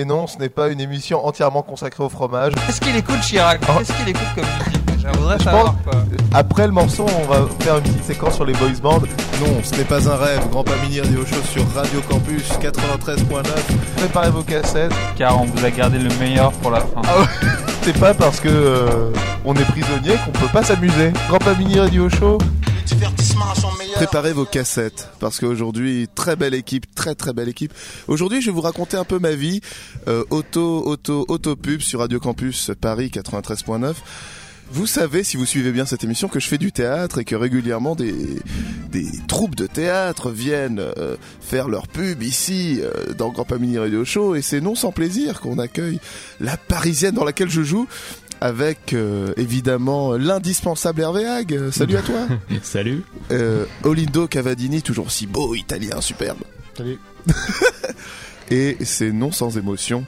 Et non, ce n'est pas une émission entièrement consacrée au fromage. Qu'est-ce qu'il écoute Chirac Oh. Qu'est-ce qu'il écoute comme musique voudrais savoir pense- quoi. Après le morceau, on va faire une petite séquence sur les boys bands. Non, ce n'est pas un rêve. Grand Pamini Radio Show sur Radio Campus 93.9. Préparez vos cassettes. Car on vous a gardé le meilleur pour la fin. Ah C'est pas parce que euh, on est prisonnier qu'on peut pas s'amuser. Grand Pamini Radio Show. Préparez vos cassettes parce qu'aujourd'hui très belle équipe, très très belle équipe. Aujourd'hui, je vais vous raconter un peu ma vie euh, auto auto auto pub sur Radio Campus Paris 93.9. Vous savez, si vous suivez bien cette émission, que je fais du théâtre et que régulièrement des, des troupes de théâtre viennent euh, faire leur pub ici euh, dans Grand Pamini Radio Show et c'est non sans plaisir qu'on accueille la Parisienne dans laquelle je joue avec euh, évidemment l'indispensable Hervé Hague. Euh, Salut à toi. Salut. Euh, Olindo Cavadini, toujours aussi beau, italien, superbe. Salut. Et c'est non sans émotion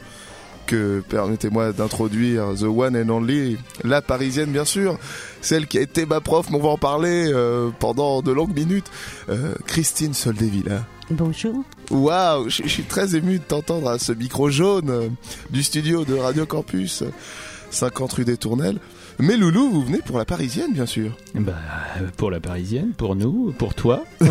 que permettez-moi d'introduire The One and Only, la parisienne bien sûr, celle qui a été ma prof, mais on va en parler euh, pendant de longues minutes, euh, Christine Soldevilla. Bonjour. Waouh, je je suis très ému de t'entendre à ce micro jaune euh, du studio de Radio Campus, euh, 50 rue des Tournelles. Mais Loulou, vous venez pour la parisienne bien sûr. Bah, pour la parisienne, pour nous, pour toi.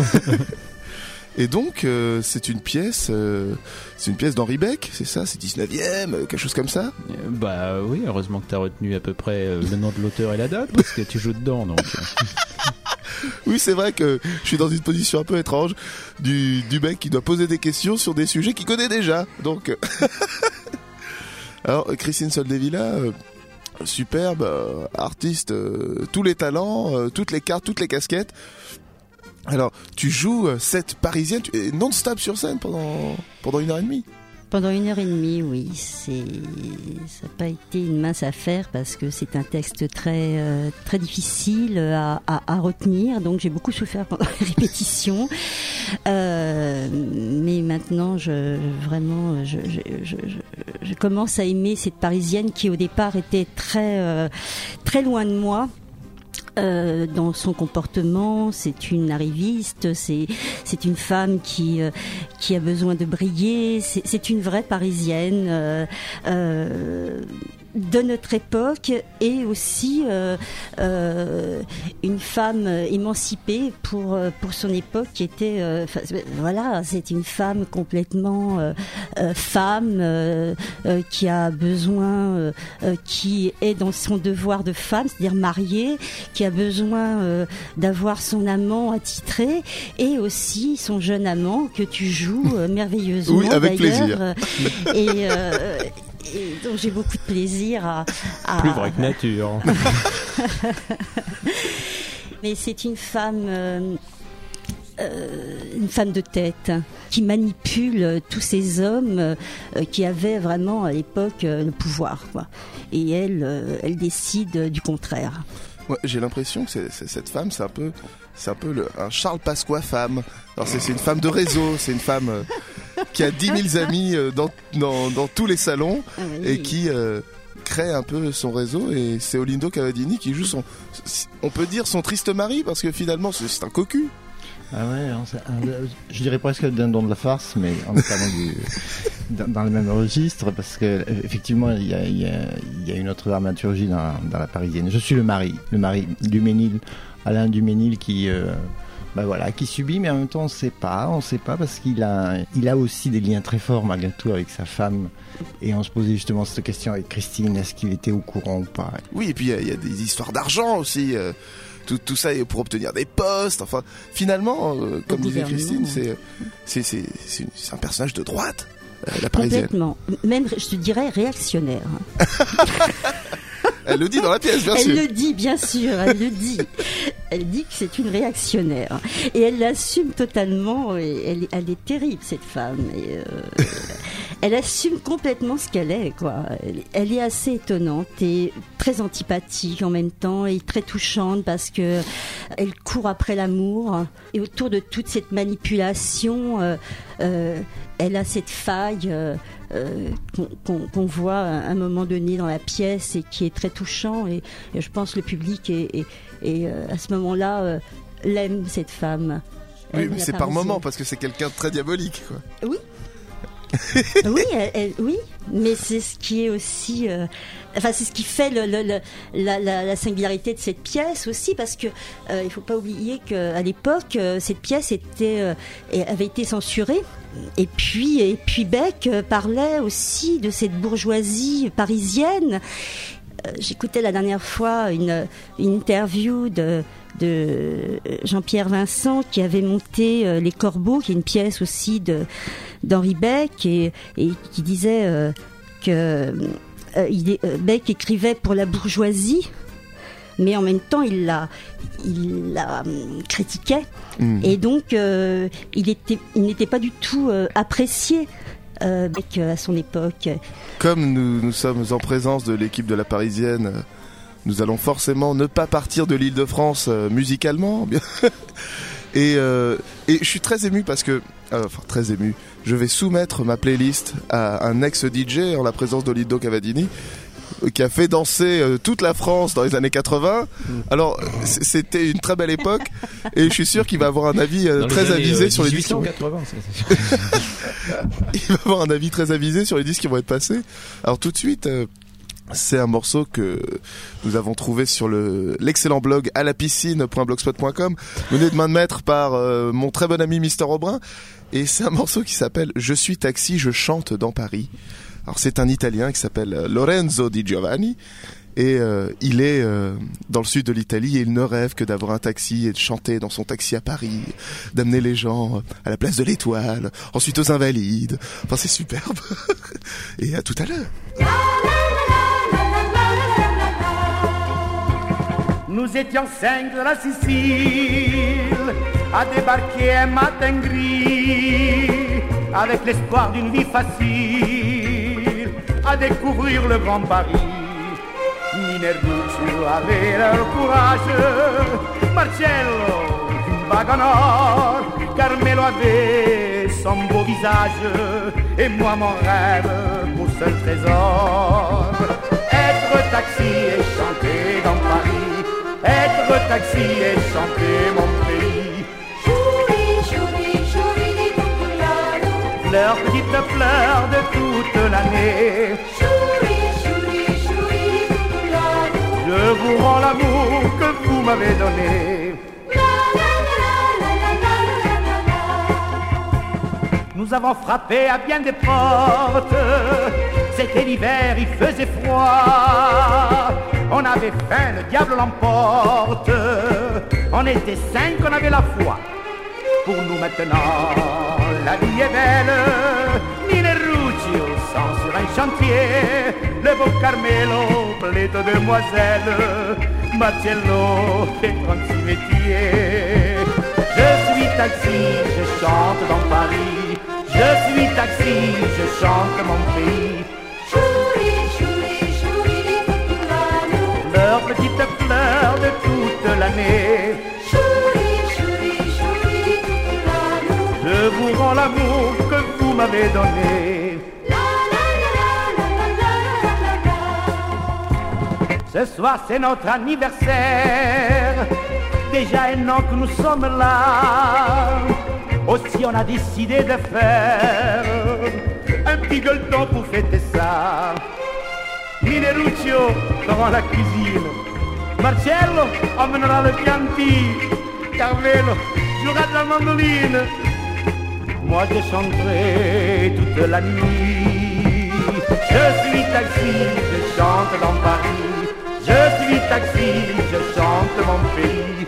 Et donc, euh, c'est une pièce, euh, c'est une pièce d'Henri Beck, c'est ça, c'est 19e, euh, quelque chose comme ça? Bah oui, heureusement que t'as retenu à peu près le nom de l'auteur et la date, parce que tu joues dedans, donc. Oui, c'est vrai que je suis dans une position un peu étrange du, du mec qui doit poser des questions sur des sujets qu'il connaît déjà. Donc, alors Christine Soldevilla, superbe euh, artiste, euh, tous les talents, euh, toutes les cartes, toutes les casquettes. Alors, tu joues cette parisienne non-stop sur scène pendant une heure et demie. Pendant une heure et demie, oui, ça n'a pas été une mince affaire parce que c'est un texte très très difficile à, retenir, donc j'ai beaucoup souffert pendant les répétitions. Mais maintenant, je vraiment, je, commence à aimer cette Parisienne qui au départ était très euh, très loin de moi. Euh, dans son comportement, c'est une arriviste, c'est une femme qui euh, qui a besoin de briller, c'est une vraie parisienne euh, euh, de notre époque et aussi euh, euh, une femme émancipée pour euh, pour son époque qui était euh, voilà c'est une femme complètement femme qui a besoin qui est dans son devoir de femme c'est-à-dire mariée qui a besoin d'avoir son amant attitré et aussi son jeune amant que tu joues merveilleusement Oui, avec d'ailleurs, plaisir. et, et donc j'ai beaucoup de plaisir à, à- Plus vrai que nature. mais c'est une femme euh, euh, une femme de tête qui manipule tous ces hommes euh, qui avaient vraiment à l'époque euh, le pouvoir quoi. et elle euh, elle décide du contraire Ouais, j'ai l'impression que cette femme, c'est un peu, c'est un peu le, un Charles Pasqua femme. Alors c'est c'est une femme de réseau, c'est une femme euh, qui a 10 000 amis euh, dans, dans, dans tous les salons Ah oui. et qui euh, crée un peu son réseau. Et c'est Olindo Cavadini qui joue son, on peut dire son triste mari parce que finalement c'est un cocu. Ah ouais, un- je dirais presque le dindon de la farce, mais en dans, du- dans, dans le même registre, parce que effectivement, il y a, il y a- il y a une autre dramaturgie dans, dans la parisienne. Je suis le mari, le mari du Ménil, Alain Duménil, qui, euh, bah voilà, qui subit, mais en même temps, on sait pas, on sait pas, parce qu'il a, il a aussi des liens très forts malgré tout avec sa femme. Et on se posait justement cette question avec Christine, est-ce qu'il était au courant ou pas? Oui, et puis il y a- il y, a des histoires d'argent aussi. euh, tout, tout ça pour obtenir des postes. Enfin, finalement, euh, comme disait. Christine, c'est c'est un personnage de droite, euh, la parisienne. complètement même je te dirais réactionnaire. Elle le dit dans la pièce, bien elle sûr. le dit bien sûr elle le dit. Elle dit que c'est une réactionnaire. Et elle l'assume totalement et elle, elle est terrible cette femme. Et, euh, elle assume complètement ce qu'elle est quoi. Elle, elle est assez étonnante et très antipathique en même temps et très touchante parce que elle court après l'amour. Et autour de toute cette manipulation euh, euh, elle a cette faille qu'on qu'on- voit à un moment donné dans la pièce et qui est très touchant et, et je pense que le public est, est- est, euh, à ce moment-là euh, l'aime cette femme. Oui, mais c'est par moment parce que c'est quelqu'un de très diabolique. Quoi. Oui. Oui, oui, mais c'est ce qui est aussi, euh, enfin c'est ce qui fait la, la, singularité de cette pièce aussi, parce que euh, il faut pas oublier qu'à l'époque euh, cette pièce était avait été censurée. Et puis, et puis Beck parlait aussi de cette bourgeoisie parisienne. J'écoutais la dernière fois une, interview de Jean-Pierre Vincent qui avait monté euh, Les Corbeaux, qui est une pièce aussi de d'Henri Beck et, qui disait euh, que euh, il Beck écrivait pour la bourgeoisie, mais en même temps il la il la critiquait mmh. et donc il était il n'était pas du tout apprécié. Beck à son époque. Comme nous, nous sommes en présence de l'équipe de la Parisienne nous allons forcément ne pas partir de l'île de France euh, musicalement. et, euh, et je suis très ému parce que, euh, enfin très ému, je vais soumettre ma playlist à un ex-DJ en la présence d'Olido Cavadini qui a fait danser toute la France dans les années 80. Alors, c'était une très belle époque et je suis sûr qu'il va avoir un avis très avisé sur les disques. Il va avoir un avis très avisé sur les disques qui vont être passés. Alors tout de suite, c'est un morceau que nous avons trouvé sur le l'excellent blog à la piscine.blogspot.com, mené de main de maître par euh, mon très bon ami Mister Aubrin. Et c'est un morceau qui s'appelle Je suis taxi, je chante dans Paris. Alors c'est un Italien qui s'appelle euh, Lorenzo Di Giovanni. Et euh, il est dans le sud de l'Italie et il ne rêve que d'avoir un taxi et de chanter dans son taxi à Paris, d'amener les gens à la place de l'Étoile, ensuite aux Invalides. Enfin c'est superbe. et à tout à l'heure. Nous étions cinq de la Sicile à débarquer un matin gris avec l'espoir d'une vie facile à découvrir le grand Paris. Minerduccio avait leur courage, Marcello une bague or, Carmelo avait son beau visage et moi mon rêve, mon seul trésor. Être taxi et chanter dans Paris être taxi et chanter mon Fleurs, petites fleurs de toute l'année. Je vous rends l'amour que vous m'avez donné. Nous avons frappé à bien des portes. C'était l'hiver, il faisait froid. On avait faim, le diable l'emporte. On était cinq, on avait la foi. Pour nous maintenant, la vie est belle. Minerucci au sang sur un chantier. Le beau Carmelo, plein de demoiselles. Marcello, et 36 métiers. Je suis taxi, je chante dans Paris. Je suis taxi, je chante mon pays. petite fleur de toute l'année. L'amour que vous m'avez donné. Ce soir c'est notre anniversaire. Déjà un an que nous sommes là. Aussi on a décidé de faire un petit pour fêter ça. Mineruccio dans la cuisine? Marcello emmènera le pianti. Carmelo jouera de la mandoline. Moi je chanterai toute la nuit. Je suis taxi, je chante dans Paris. Je suis taxi, je chante mon pays.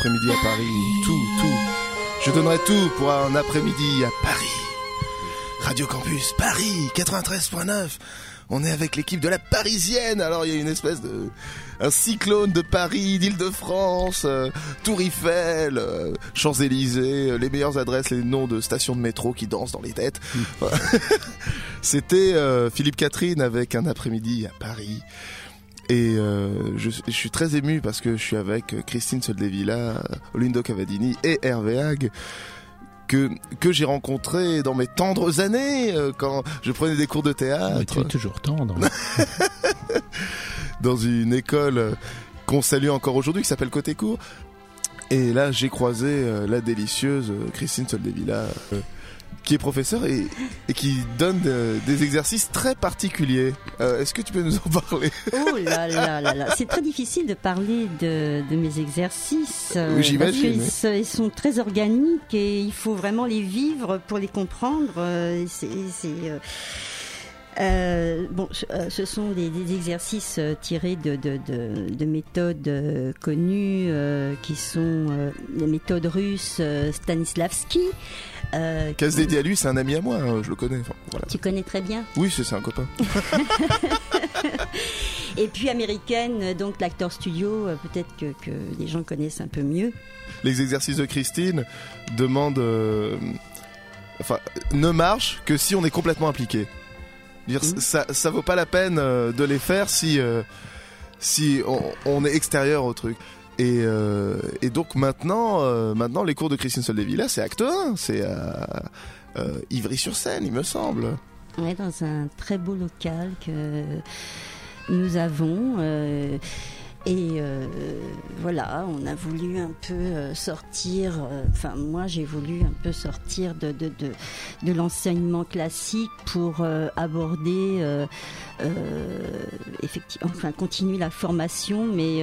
Après-midi à Paris Tout, tout. Je donnerais tout pour un après-midi à Paris. Radio Campus Paris 93.9. On est avec l'équipe de la Parisienne. Alors il y a une espèce de un cyclone de Paris, d'Île-de-France, euh, Tour Eiffel, euh, Champs-Élysées, euh, les meilleures adresses, les noms de stations de métro qui dansent dans les têtes. C'était euh, Philippe Catherine avec un après-midi à Paris. Et euh, je, je suis très ému parce que je suis avec Christine Soldevilla, Olindo Cavadini et Hervé Hague que que j'ai rencontré dans mes tendres années euh, quand je prenais des cours de Mais théâtre tu es toujours tendre. dans une école qu'on salue encore aujourd'hui qui s'appelle Côté Court. Et là, j'ai croisé euh, la délicieuse Christine Soldevilla, euh, qui est professeure et, et qui donne des exercices très particuliers. Euh, Est-ce que tu peux nous en parler? Oh là là là là, c'est très difficile de parler de, de mes exercices. euh, Oui, j'imagine, parce qu'ils oui. sont très organiques et il faut vraiment les vivre pour les comprendre. euh, C'est bon, ce- sont des, des exercices tirés de, de, de, de méthodes connues euh, qui sont euh, les méthodes russes Stanislavski. Euh, Casse dédié à lui, c'est un ami à moi, hein, je le connais. Enfin, voilà. tu connais très bien. Oui, c'est un copain. Et puis américaine, donc l'acteur studio, euh, peut-être que, que les gens connaissent un peu mieux. Les exercices de Christine demandent, euh, enfin, ne marchent que si on est complètement impliqué. Dire, ça, ça vaut pas la peine euh, de les faire si, euh, si on, on est extérieur au truc. Et, euh, et donc maintenant, euh, maintenant les cours de Christine Soldevilla, c'est acte 1, c'est à euh, Ivry-sur-Seine, il me semble. Est dans un très beau local que nous avons. Et euh, voilà, on a voulu un peu euh, sortir, euh, enfin moi j'ai voulu un peu sortir de, de, de, de l'enseignement classique pour euh, aborder, euh, effectivement, enfin continuer la formation, mais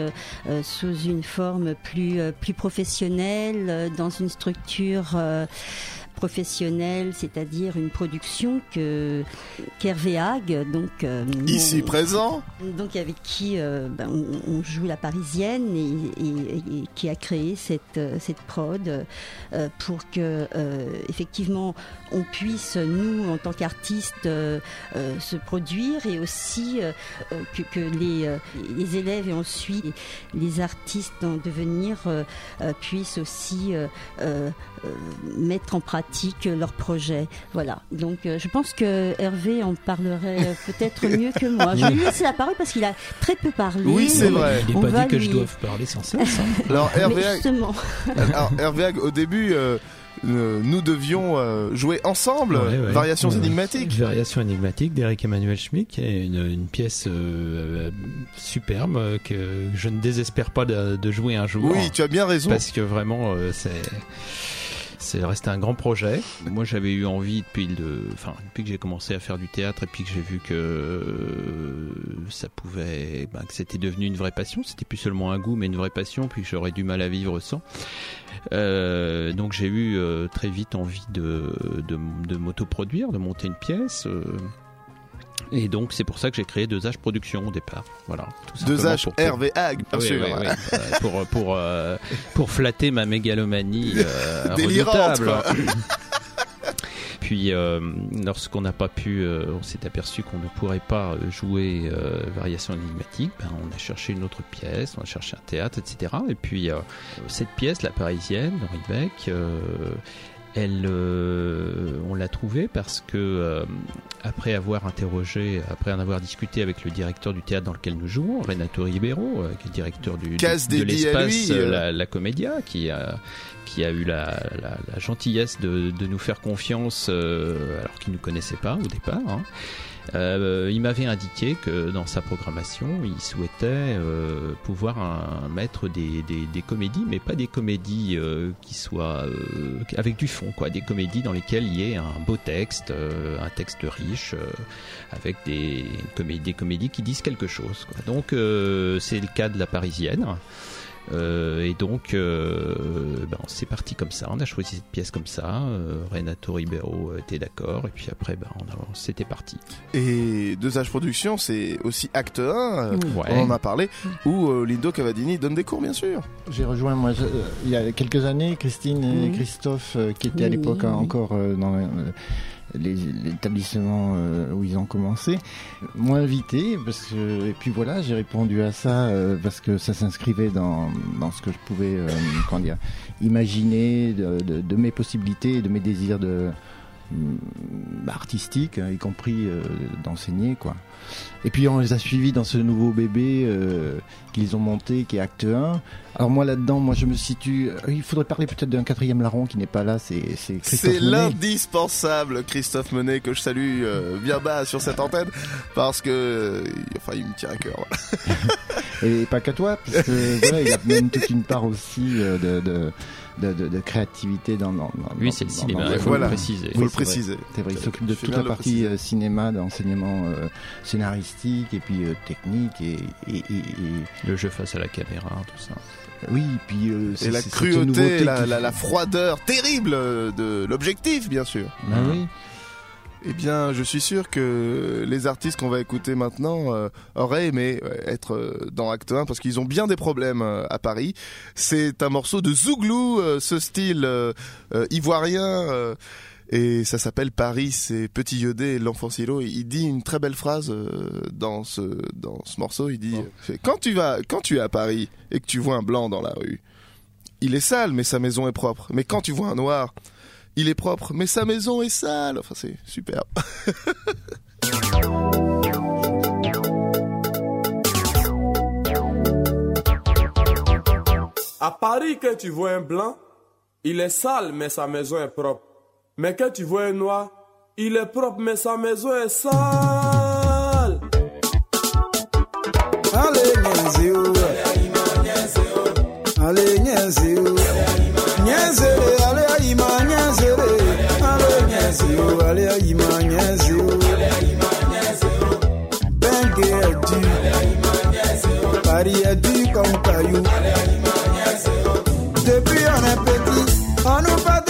sous une forme plus, plus professionnelle, dans une structure professionnelle, c'est-à-dire une production que qu'Hervé Hague, donc euh, Ici présent, donc avec qui euh, ben, on, on joue la parisienne et, et- et qui a créé cette, euh, cette prod euh, pour que euh, effectivement on puisse nous en tant qu'artistes se produire et aussi que, que les, les élèves et ensuite les artistes en devenir puissent aussi mettre en pratique leurs projets. Voilà. Donc euh, je pense que Hervé en parlerait euh, peut-être mieux que moi. Je vais lui laisser la parole parce qu'il a très peu parlé. Oui, c'est vrai. Il On n'est pas va dit que lui- je doive parler sans cesse. hein. alors Hervé, justement, alors, Hervé au début, euh, nous devions jouer ensemble, Ouais, ouais. Variations Ouais. énigmatiques. Variation énigmatique d'Eric Emmanuel Schmick, est une, une pièce euh, superbe que je ne désespère pas de, de jouer un jour. Oui, tu as bien raison. parce que vraiment euh, c'est c'est resté un grand projet. Moi, j'avais eu envie depuis le, depuis que j'ai commencé à faire du théâtre et puis que j'ai vu que euh, ça pouvait, ben, que c'était devenu une vraie passion. C'était plus seulement un goût, mais une vraie passion. Puis j'aurais du mal à vivre sans. Euh, donc j'ai eu euh, très vite envie de de, de m'autoproduire, de monter une pièce. Et donc c'est pour ça que j'ai créé Deux H Productions au départ. Voilà. tout Deux simplement H, pour- pour- Hervé Hague, bien sûr. oui, oui. Euh, pour pour euh, pour flatter ma mégalomanie euh, Délirante. Puis euh, lorsqu'on n'a pas pu, on s'est aperçu qu'on ne pourrait pas jouer variation énigmatique. Ben, on a cherché une autre pièce, on a cherché un théâtre, etc. Et puis cette pièce, la Parisienne, d'Henri Beck. Elle, euh, on l'a trouvée parce que euh, après avoir interrogé, après en avoir discuté avec le directeur du théâtre dans lequel nous jouons, Renato Ribeiro, euh, qui est directeur du, Casse de, l'espace euh, euh. la, la Comédia, qui a qui a eu la, la, la gentillesse de, de nous faire confiance euh, alors qu'il ne nous connaissait pas au départ. hein. Euh, il m'avait indiqué que dans sa programmation, il souhaitait euh, pouvoir mettre des, comédies, mais pas des comédies euh, qui soient euh, avec du fond, quoi, des comédies dans lesquelles il y ait un beau texte, un texte riche, avec des comédies, des comédies qui disent quelque chose. Donc c'est le cas de la Parisienne. Euh, et donc, euh, ben, c'est parti comme ça. On a choisi cette pièce comme ça. Euh, Renato Ribeiro était d'accord. Et puis après, ben, on a- c'était parti. Et Deux Âges Productions, c'est aussi acte 1, euh, Ouais. on en a parlé, où euh, Lindo Cavadini donne des cours, bien sûr. J'ai rejoint moi je- euh, il y a quelques années Christine et Mhm. Christophe euh, qui étaient à l'époque oui. encore euh, dans euh, l'établissement euh, où ils ont commencé m'ont invité parce que et puis voilà j'ai répondu à ça euh, parce que ça s'inscrivait dans, dans ce que je pouvais euh, comment dire imaginer de, de- de mes possibilités de mes désirs de hum, artistiques hein, y compris d'enseigner quoi et puis on les a suivis dans ce nouveau bébé euh, qu'ils ont monté, qui est Acte 1. Alors moi là-dedans, moi je me situe. euh, Il faudrait parler peut-être d'un quatrième larron qui n'est pas là. C'est c'est l'indispensable Christophe Monet que je salue euh, bien bas sur cette antenne parce que euh, enfin il me tient à cœur. Et pas qu'à toi, parce que voilà, il a même toute une part aussi euh, de, de, de, de- de créativité dans. dans, dans- c'est le cinéma, dans- il faut Voilà. le préciser. Faut Oui, le préciser. C'est vrai, il s'occupe de toute la partie préciser. cinéma, d'enseignement euh, scénaristique et puis euh, technique et, et, et- et- Le jeu face à la caméra, tout ça. oui, puis euh, Et c'est- la cruauté, la, la, la froideur terrible de l'objectif, bien sûr. Ah oui. Eh bien, je suis sûr que les artistes qu'on va écouter maintenant euh, auraient aimé euh, être euh, dans Acte 1 parce qu'ils ont bien des problèmes euh, à Paris. C'est un morceau de Zouglou, euh, ce style euh, euh, ivoirien. Et ça s'appelle Paris, c'est Petit Yodé et l'enfant Silo. Il dit une très belle phrase euh, dans ce dans ce morceau. Il dit quand tu vas quand tu es à Paris et que tu vois un blanc dans la rue, il est sale mais sa maison est propre. Mais quand tu vois un noir, il est propre mais sa maison est sale. Enfin c'est superbe. À Paris, que tu vois un blanc, il est sale, mais sa maison est propre. Mais que tu vois un noir, il est propre, mais sa maison est sale. Allez, Nyenzio. Allez, Nyenzio. Nyenzele, allez, Aïma, Nyenzele. Allez, Nyenzio, allez, Aïma, Nyenzio. Bengue est. Paris est dur comme caillou. Depuis on est petit, on nous France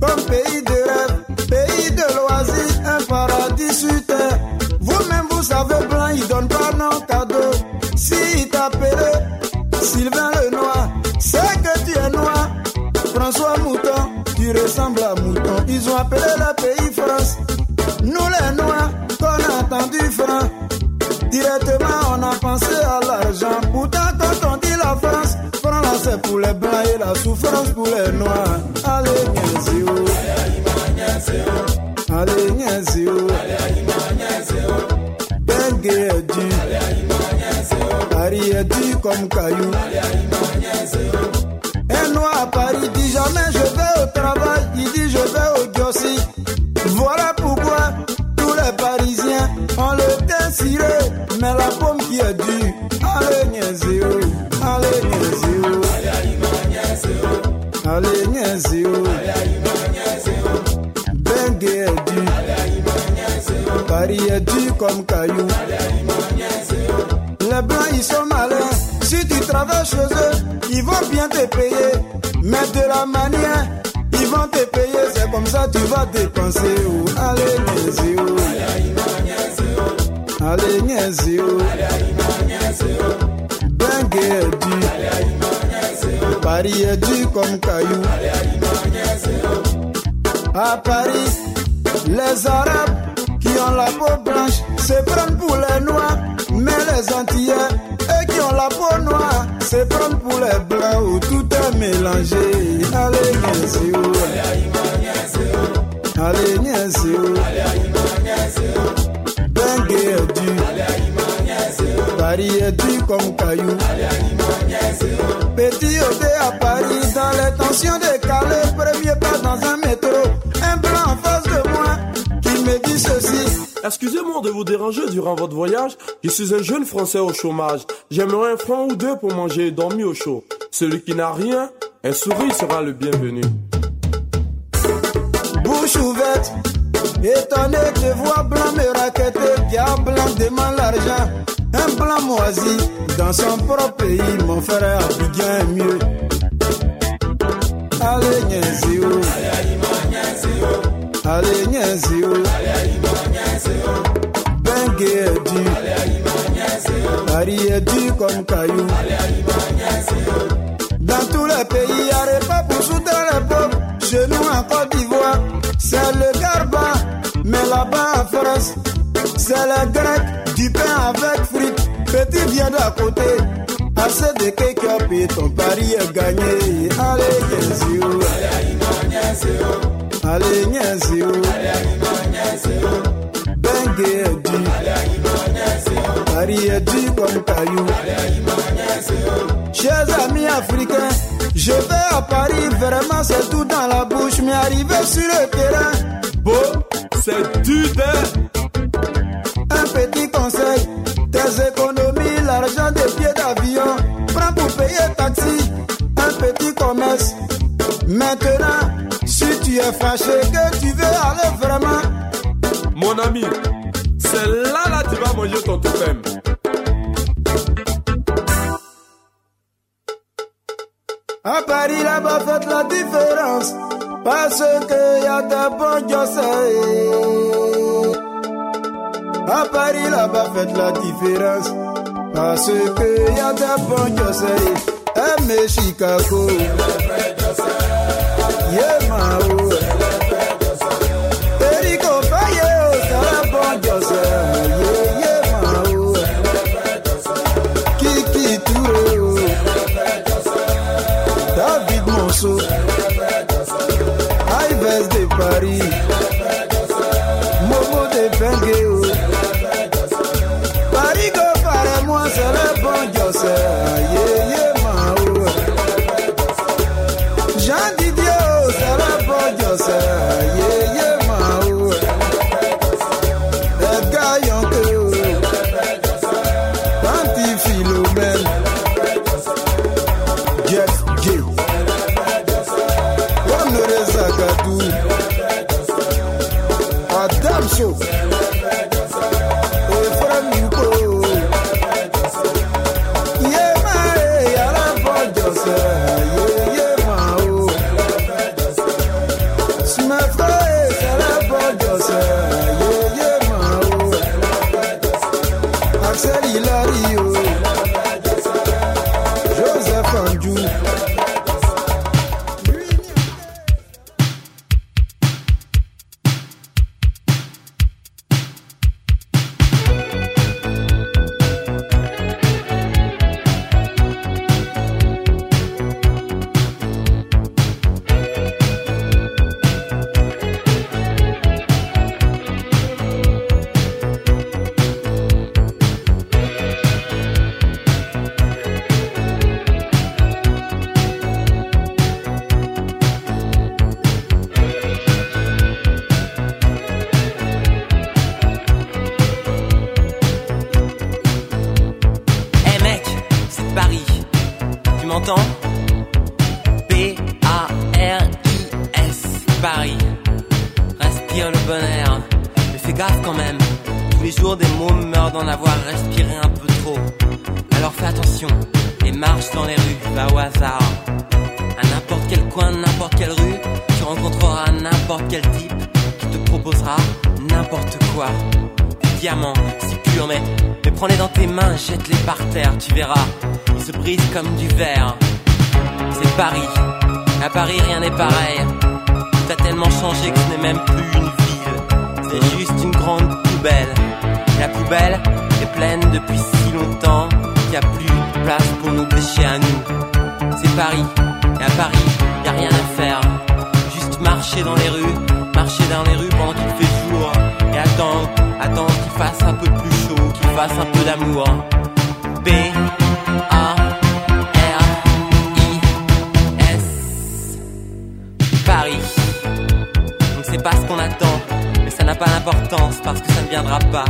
comme pays de rêve, pays de loisirs, un paradis sur terre. Vous-même vous savez blanc, il donne pas non cadeau. Si t'appelait Sylvain le Noir, c'est que tu es noir. François Mouton, tu ressembles à Mouton. Ils ont appelé le pays France. Nous les noirs, qu'on a entendu franc. Directement, on a pensé à l'argent. Pourtant, quand on dit la France, franc là c'est pour les blancs et la souffrance pour les noirs. Allez, Nyenzio. Allez, Nyenzio. Bengue est dur. Paris est dur comme caillou. Un noir à Paris dit jamais je vais au travail. Il dit je vais au Diossi. Voilà pourquoi tous les Parisiens ont le teint ciré, mais la pomme qui est dure. Allez, Nyenzio, allez, Nyenzio. Allez, dur comme caillou. Les blancs, ils sont malins. Si tu travailles chez eux, ils vont bien te payer. Mais de la manière, ils vont te payer. C'est comme ça tu vas dépenser. oh. Allez, Nyenzio. Allez, Nyenzio. Bengue est dur. Paris est dur comme caillou. À Paris, les Arabes ont la peau blanche se prennent pour les noirs. Mais les Antillais, eux qui ont la peau noire, c'est prendre pour les blancs où tout est mélangé. Allez, niaise, oh. Allez, niaise, oh. Bengue est dur. Paris est dur comme caillou. Petit ôté à Paris, dans les tensions décalées, premier pas dans un Excusez-moi de vous déranger durant votre voyage. Je suis un jeune Français au chômage. J'aimerais un franc ou deux pour manger et dormir au chaud. Celui qui n'a rien, un sourire sera le bienvenu. bouche ouverte. Étonné de voir blanc me raqueter, car blanc demande l'argent. Un blanc moisi dans son propre pays, mon frère Abidjan est mieux. Allez, Nienzio. Allez, Est dur. Paris est dur comme caillou. Dans tous les pays, il n'y a pas pour soutenir les pauvres. Chez nous, en Côte d'Ivoire, c'est le garba. Mais là-bas, en France, c'est le grec. Du pain avec frites. Petit vient d'à côté. Assez de cake up et ton pari est gagné. Allez, Nienzio. Allez, Chers amis africains, je vais à Paris, vraiment c'est tout dans la bouche, mais arrivé sur le terrain, Bon, c'est du un petit conseil, tes économies, l'argent des billets d'avion, prends pour payer taxi, un petit commerce. Maintenant, tu es fâché que tu veux aller vraiment, Mon ami, c'est là là tu vas manger ton totem. à Paris là-bas faites la différence, parce que y a des bons diocèses. À Paris là-bas faites la différence, parce que y a des bons diocèses. Aimez Chicago, yeah Mao. M'entends P-A-R-I-S, Paris. Respire le bon air. Mais fais gaffe quand même. Tous les jours, des mômes meurent d'en avoir respiré un peu trop. Alors fais attention et marche dans les rues, va au hasard. À n'importe quel coin, n'importe quelle rue, tu rencontreras n'importe quel type qui te proposera n'importe quoi. Diamants, si purs, mais, mais prends-les dans tes mains, jette-les par terre, tu verras. Ils se brisent comme du verre. C'est Paris. À Paris, rien n'est pareil. T'as tellement changé que ce n'est même plus une ville. C'est juste une grande poubelle. La poubelle est pleine depuis si longtemps qu'il n'y a plus place pour nos déchets à nous. C'est Paris, et à Paris, y a rien à faire. Juste marcher dans les rues, marcher dans les rues pendant qu'il fait jour. Et attendre, attendre qu'il fasse un peu plus chaud, qu'il fasse un peu d'amour. B, A, R, I, S. Paris. On ne sait pas ce qu'on attend, mais ça n'a pas d'importance parce que ça ne viendra pas.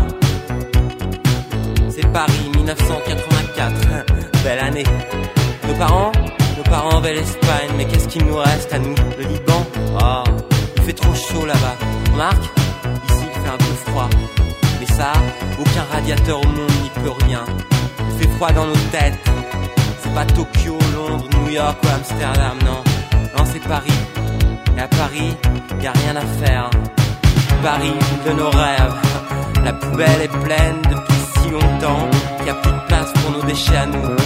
C'est Paris 1984, belle année. Nos parents, nos parents veulent l'Espagne, mais qu'est-ce qu'il nous reste à nous? Le Liban? Oh, fait trop chaud là-bas. Remarque, ici il fait un peu froid. Mais ça, aucun radiateur au monde n'y peut rien. Il fait froid dans nos têtes. C'est pas Tokyo, Londres, New York ou Amsterdam, non. Non, c'est Paris. Et à Paris, y a rien à faire. Paris de nos rêves. La poubelle est pleine depuis si longtemps qu'il n'y a plus de place pour nos déchets à nous.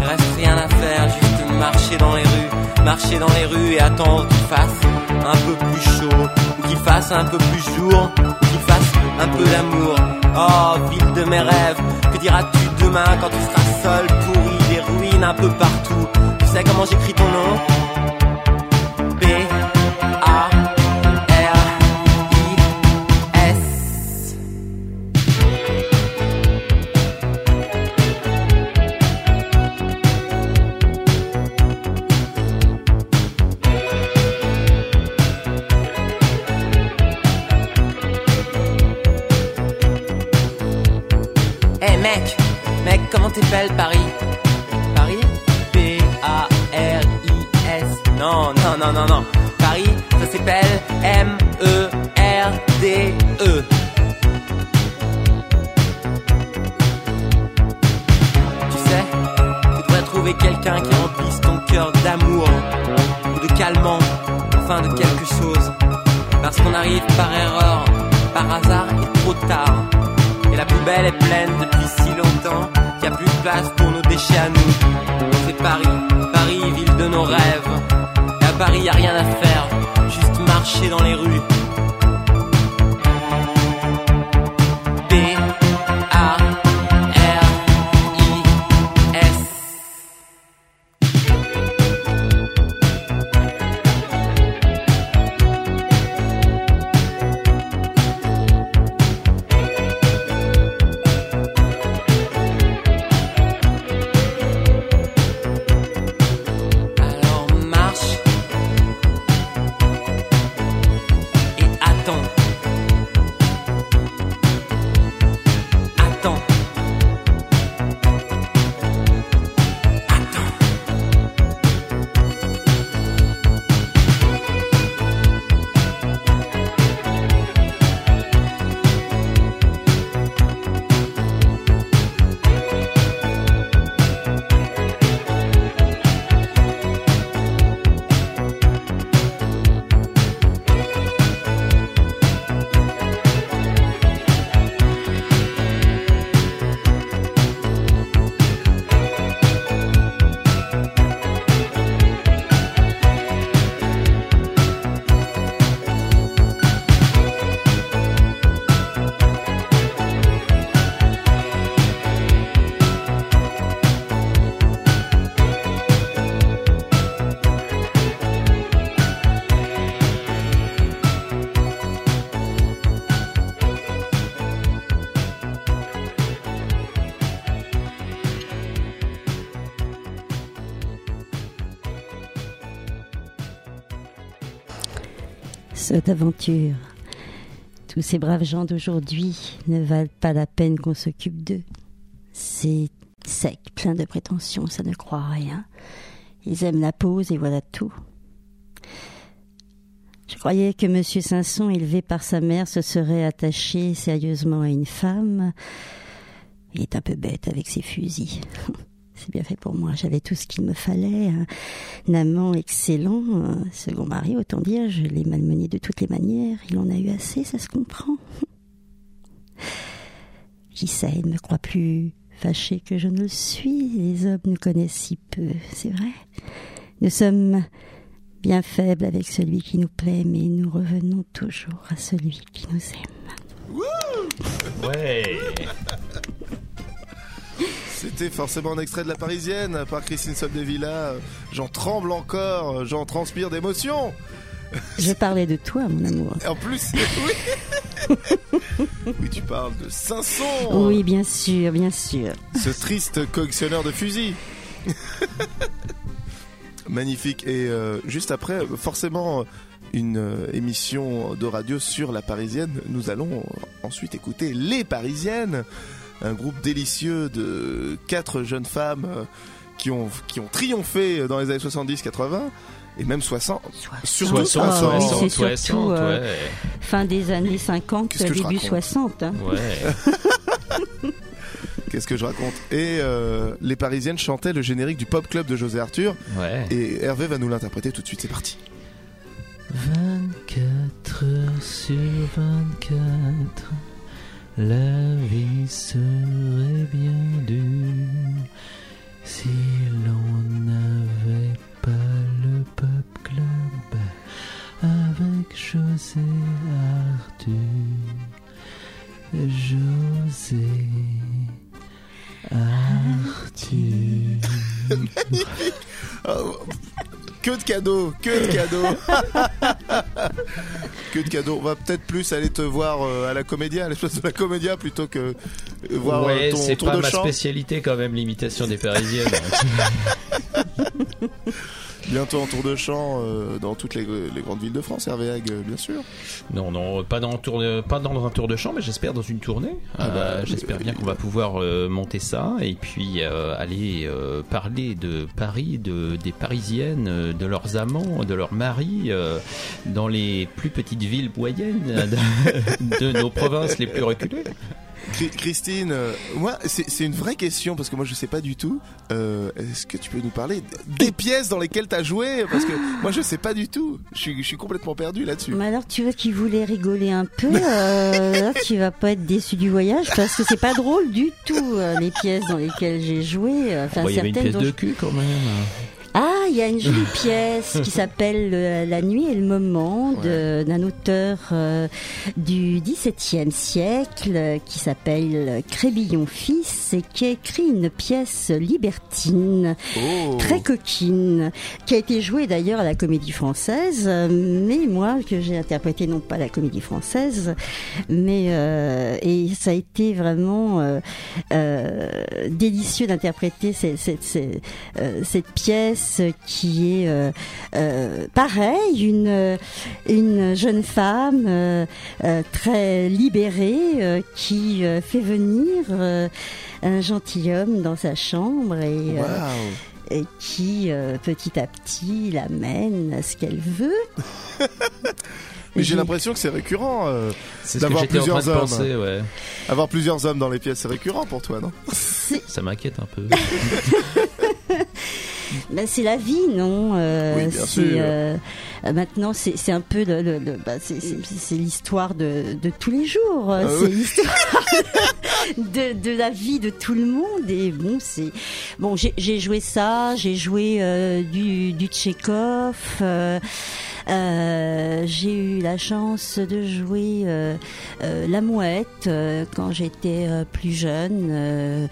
Il reste rien à faire, juste marcher dans les rues, marcher dans les rues et attendre qu'il fasse un peu plus chaud, ou qu'il fasse un peu plus jour, ou qu'il fasse un peu d'amour. Oh, ville de mes rêves, que diras-tu demain quand tu seras seul, pourri, des ruines un peu partout? Tu sais comment j'écris ton nom? Cette aventure. Tous ces braves gens d'aujourd'hui ne valent pas la peine qu'on s'occupe d'eux. C'est sec, plein de prétentions, ça ne croit rien. Ils aiment la pose et voilà tout. Je croyais que Monsieur Sanson, élevé par sa mère, se serait attaché sérieusement à une femme. Il est un peu bête avec ses fusils. C'est bien fait pour moi, j'avais tout ce qu'il me fallait. Un amant excellent, un second mari, autant dire, je l'ai malmené de toutes les manières. Il en a eu assez, ça se comprend. J'essaie, il ne me croit plus fâché que je ne le suis. Les hommes nous connaissent si peu, c'est vrai. Nous sommes bien faibles avec celui qui nous plaît, mais nous revenons toujours à celui qui nous aime. Ouais. C'était forcément un extrait de La Parisienne par Christine Soldevilla. Euh, J'en tremble encore, euh, j'en transpire d'émotion. Je parlais de toi, mon amour. En plus, oui. oui, tu parles de Sanson. Oui, bien sûr, bien sûr. Ce triste collectionneur de fusils. Magnifique. Et euh, juste après, forcément, une euh, émission de radio sur la Parisienne. Nous allons ensuite écouter Les Parisiennes, un groupe délicieux de quatre jeunes femmes euh, qui ont, qui ont triomphé dans les années 70-80 et même 60. Surtout 60, 60. oui, c'est 60, surtout euh, ouais. fin des années 50, Qu'est-ce que je début raconte 60. hein. Ouais. Qu'est-ce que je raconte? Et euh, les Parisiennes chantaient le générique du Pop Club de José Arthur. Ouais. Et Hervé va nous l'interpréter tout de suite. C'est parti. 24 heures sur 24, la vie serait bien dure si l'on n'avait pas le pop club avec José Arthur. José Arthur. Que de cadeaux, que de cadeaux. que de cadeaux. On va peut-être plus aller te voir euh, à la comédia, à l'espace de la comédia, plutôt que euh, voir euh, ouais, ton c'est tour pas de ma spécialité quand même, l'imitation des Parisiennes. Bientôt en tour de chant euh, dans toutes les, les grandes villes de France, Hervé Hague, euh, bien sûr. non, non, pas dans, un tour de- pas dans un tour de chant, mais j'espère dans une tournée. Ah bah, Euh, j'espère bien qu'on va pouvoir euh, monter ça et puis euh, aller euh, parler de Paris, de, des Parisiennes, euh, de leurs amants, de leurs maris, euh, dans les plus petites villes moyennes de, de nos provinces les plus reculées. Chri- Christine, euh, moi, c'est c'est une vraie question parce que moi je sais pas du tout. Euh, Est-ce que tu peux nous parler des pièces dans lesquelles tu as joué? Parce que moi je sais pas du tout. Je suis, je suis complètement perdu là-dessus. Mais alors, tu vois, qui voulait rigoler un peu, euh, là, tu vas pas être déçu du voyage parce que c'est pas drôle du tout, euh, les pièces dans lesquelles j'ai joué. euh, Enfin, Bon, il y avait une certaines pièce dont de cul quand même. Ah, il y a une jolie pièce qui s'appelle La nuit et le moment d'un auteur euh, du XVIIe siècle euh, qui s'appelle Crébillon fils et qui a écrit une pièce libertine Oh. très coquine, qui a été jouée d'ailleurs à la Comédie Française, euh, mais moi que j'ai interprété non pas à la Comédie Française, mais euh, et ça a été vraiment euh, délicieux d'interpréter cette, cette, cette, cette pièce qui est euh, euh, pareil, une une jeune femme euh, euh, très libérée euh, qui euh, fait venir euh, un gentilhomme dans sa chambre et euh, qui euh, petit à petit l'amène à ce qu'elle veut. Mais j'ai l'impression que c'est récurrent euh, d'avoir j'étais en train plusieurs de hommes. penser, ouais. Avoir plusieurs hommes dans les pièces, c'est récurrent pour toi, non? Ça m'inquiète un peu. Ben, c'est la vie, non Euh, Oui, bien c'est, sûr. euh, euh, maintenant, c'est un peu le, le- le- bah, c'est- l'histoire de, de tous les jours. Ah c'est oui. l'histoire de, de la vie de tout le monde. Et bon, c'est bon. J'ai j'ai joué ça. J'ai joué euh, du, du Tchekhov. Euh, j'ai eu la chance de jouer euh, euh, la mouette euh, quand j'étais euh, plus jeune. euh,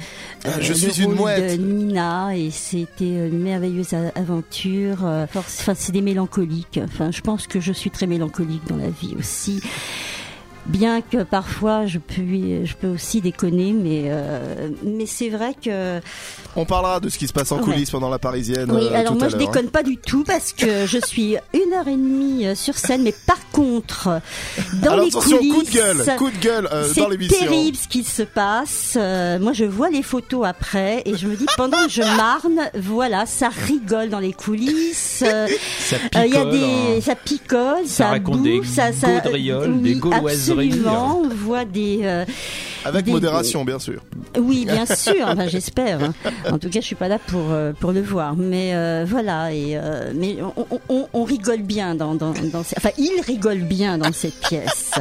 Ah, euh, je le suis une rôle mouette. de Nina et c'était une merveilleuse a- aventure. euh, force- Enfin, c'est des mélancoliques. Enfin, je pense que je suis très mélancolique dans la vie aussi. Bien que parfois je peux, je peux aussi déconner, mais euh, mais c'est vrai que On parlera de ce qui se passe en Ouais. coulisses pendant la parisienne. oui, euh, alors tout moi à je déconne pas du tout parce que je suis une heure et demie euh, sur scène, mais par contre, dans Alors les coulisses, coup de gueule, coup de gueule euh, dans c'est l'émission. terrible ce qui se passe. Euh, moi, je vois les photos après et je me dis pendant que je marne, voilà, ça rigole dans les coulisses. Ça Il y a picole, des, hein. ça picole, ça, Ça raconte des ça, ça, gaudrioles, des gauloiseries. Absolument, on voit des. Avec des- modération, bien sûr. oui, bien sûr. J'espère. En tout cas, je suis pas là pour euh, pour le voir. Mais euh, voilà. Et euh, mais on, on- on, on rigole bien dans dans, dans ces- enfin, il rigole bien dans cette pièce.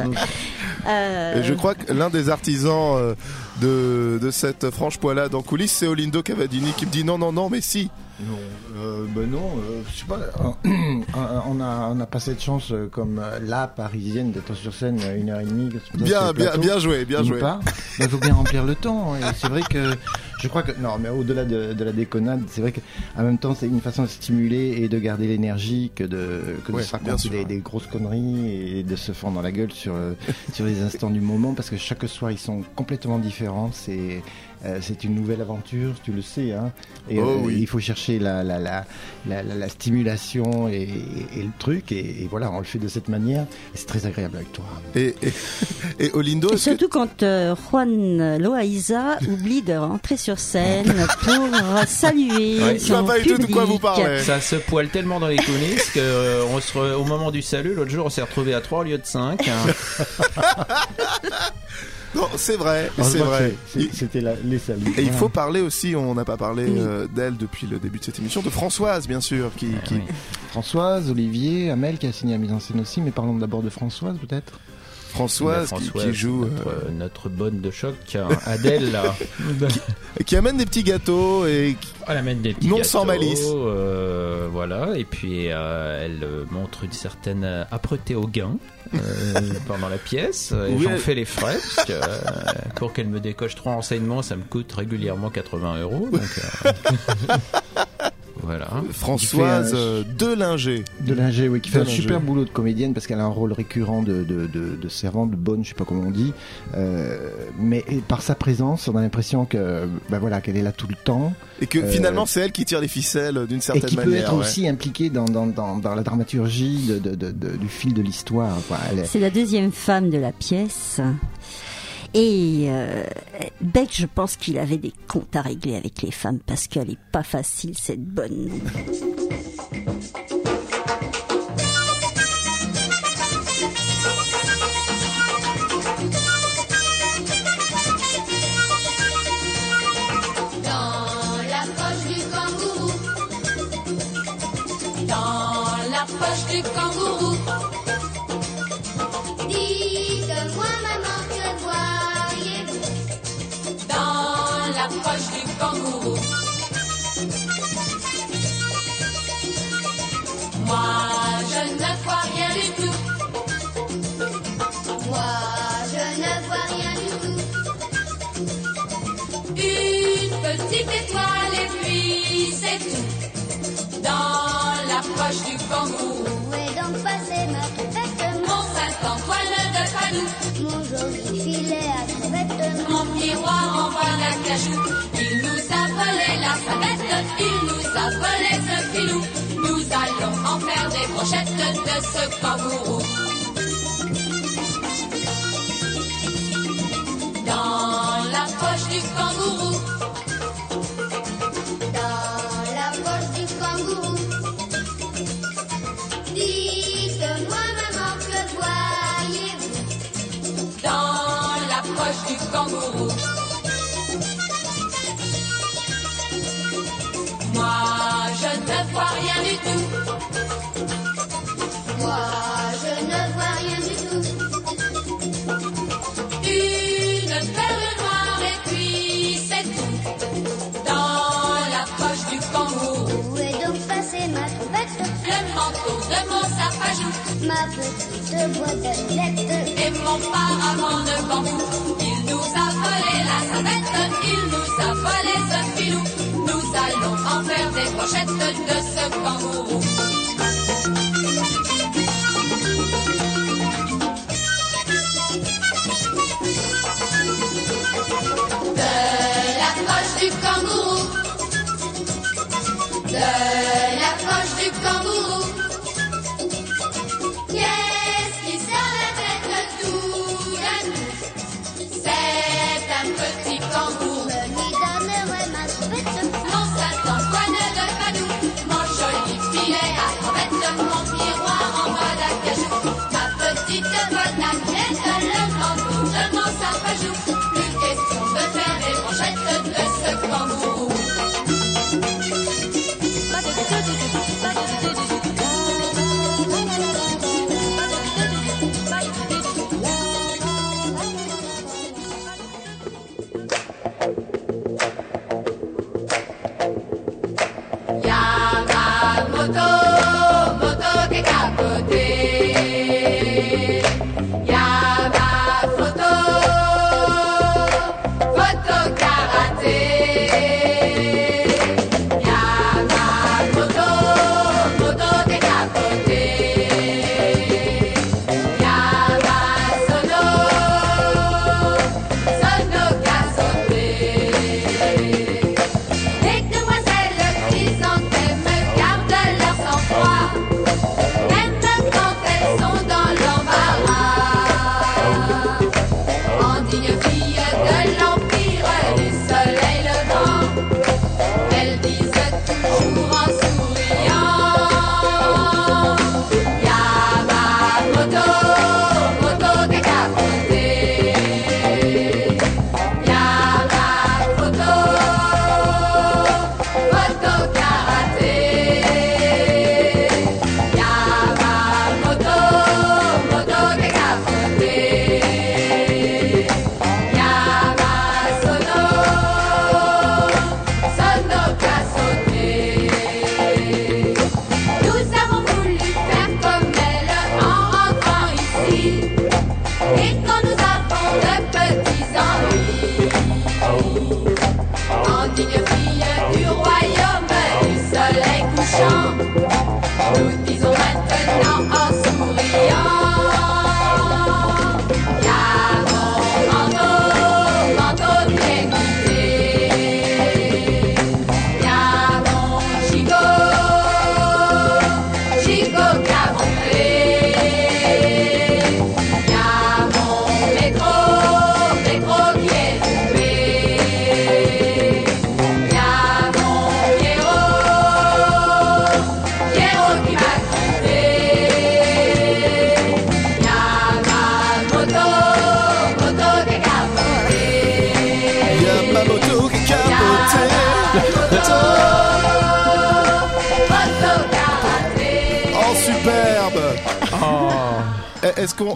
Euh, Et je crois que l'un des artisans euh, de, de cette franche poilade en coulisses, c'est Olindo Cavadini qui me dit non, non, non, mais si. Non, Euh, ben non, euh, je sais pas. euh, on a on a pas cette chance euh, comme la parisienne d'être sur scène une heure et demie. Bien, bien, bien joué, bien joué. Il faut bien remplir le temps. Et c'est vrai que je crois que non, mais au-delà de, de la déconnade, c'est vrai qu'en même temps c'est une façon de stimuler et de garder l'énergie que de que de Ouais, se bien raconter des, grosses conneries et de se fendre dans la gueule sur sur les instants du moment parce que chaque soir ils sont complètement différents. C'est euh, c'est une nouvelle aventure, tu le sais, hein. Et Oh euh, oui. il faut chercher la, la, la, la, la- la stimulation et, et le truc, et, et voilà, on le fait de cette manière, et c'est très agréable avec toi. Et, et, et Olindo, Et est-ce que- surtout quand euh, Juan Loaiza oublie de rentrer sur scène pour saluer Ouais. Je vois son pas du tout de quoi public. vous parlez. Ça se poile tellement dans les coulisses que euh, on se re- au moment du salut, l'autre jour, on s'est retrouvé à 3 au lieu de 5. non, c'est vrai, c'est vrai. C'était la- les saluts. Et il faut parler aussi, on n'a pas parlé euh, d'elle depuis le début de cette émission, de Françoise, bien sûr, qui, qui... Françoise, Olivier, Amel qui a signé la mise en scène aussi, mais parlons d'abord de Françoise peut-être. Françoise, qui- Françoise, qui, joue, notre, euh, notre bonne de choc, hein, Adèle, qui amène des petits gâteaux et qui- Elle amène des petits Non gâteaux, sans malice. euh, voilà, et puis euh, elle euh, montre une certaine euh, âpreté au gain euh, pendant la pièce. Et Oui, J'en elle- fais les frais, parce que euh, pour qu'elle me décoche trois renseignements, ça me coûte régulièrement 80 euros. Donc, euh, voilà. Françoise euh, Delinger. De Linger, oui, qui fait un Delinger. super boulot de comédienne parce qu'elle a un rôle récurrent de, de, de, de servante, de bonne, je sais pas comment on dit. Euh, mais et par sa présence, on a l'impression que, ben voilà, qu'elle est là tout le temps. Et que Euh, finalement, c'est elle qui tire les ficelles d'une Et certaine qui peut manière. être ouais. aussi impliquée dans, dans, dans, dans la dramaturgie de, de, de, de- du fil de l'histoire. C'est la deuxième femme de la pièce. Et euh, Beck, je pense qu'il avait des comptes à régler avec les femmes parce qu'elle est pas facile, cette bonne. Kangourou. Où est donc passé ma crevette Mon Saint-Antoine de Padoue. Mon joli filet à crevette. Mon miroir en bois d'acajou. Il nous a volé la savette. Il nous a volé ce filou. Nous allons en faire des brochettes de ce kangourou. Dans la poche du kangourou. Ma petite boîte. Et mon paravent de bambou. Il nous a volé la savette. Il nous a volé ce filou. Nous allons en faire des brochettes de ce kangourou.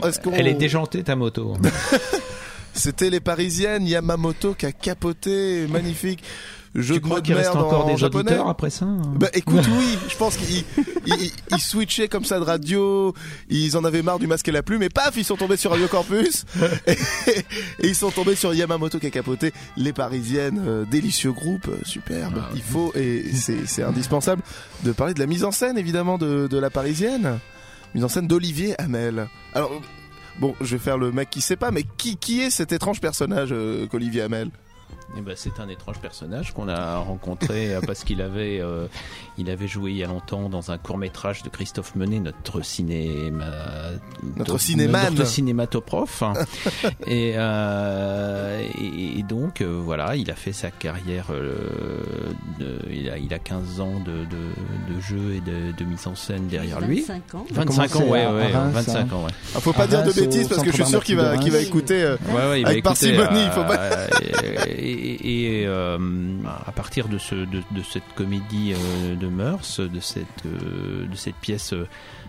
Qu'on, est-ce qu'on... Elle est déjantée ta moto. C'était les Parisiennes, Yamamoto qui a capoté, magnifique. Jeu tu crois qu'il reste encore en des japonais. auditeurs après ça hein Bah écoute oui, je pense qu'ils ils, ils- ils switchaient comme ça de radio, ils en avaient marre du masque et la plume et paf ils sont tombés sur Radio Campus et, et ils sont tombés sur Yamamoto qui a capoté, les Parisiennes, euh, délicieux groupe, euh, superbe. Ah Il faut et c'est c'est indispensable de parler de la mise en scène évidemment de, de la Parisienne, mise en scène d'Olivier Hamel. Alors bon, je vais faire le mec qui sait pas, mais qui est cet étrange personnage euh, qu'Olivier Hamel? Eh ben, c'est un étrange personnage qu'on a rencontré euh, parce qu'il avait, euh, il avait joué il y a longtemps dans un court métrage de Christophe Menet, notre cinéma, Notre cinéman. notre cinématoprof. et, euh, et, et donc euh, voilà, il a fait sa carrière. euh, de- il a, il a 15 ans de, de, de jeu et de, de mise en scène derrière lui. 25 ans. 25 ans, ouais, à- à ouais, Reims, 25 hein. ans, ouais. Ah, faut pas À dire de Reims, bêtises parce que je suis sûr qu'il va, qu'il va écouter. euh, Ouais, ouais, il va Avec écouter, parcimonie, il faut pas- et, et- et, euh, à partir de, ce, de, de cette comédie euh, de mœurs, de cette, euh, de cette pièce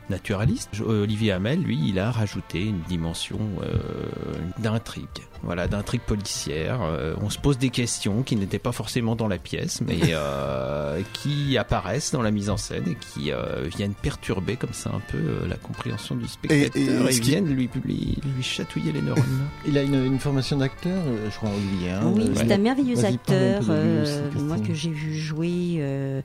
naturaliste, Olivier Hamel, lui, il a rajouté une dimension euh, d'intrigue. Voilà, d'intrigue policière. Euh, on se pose des questions qui n'étaient pas forcément dans la pièce, mais euh, qui apparaissent dans la mise en scène et qui euh, viennent perturber comme ça un peu euh, la compréhension du spectateur Et- et, et ce qui- viennent lui, lui, lui chatouiller les neurones. Il a une, une formation d'acteur, je crois, Olivier. hein, Oui, c'est un merveilleux acteur, euh, aussi, moi que j'ai vu jouer euh,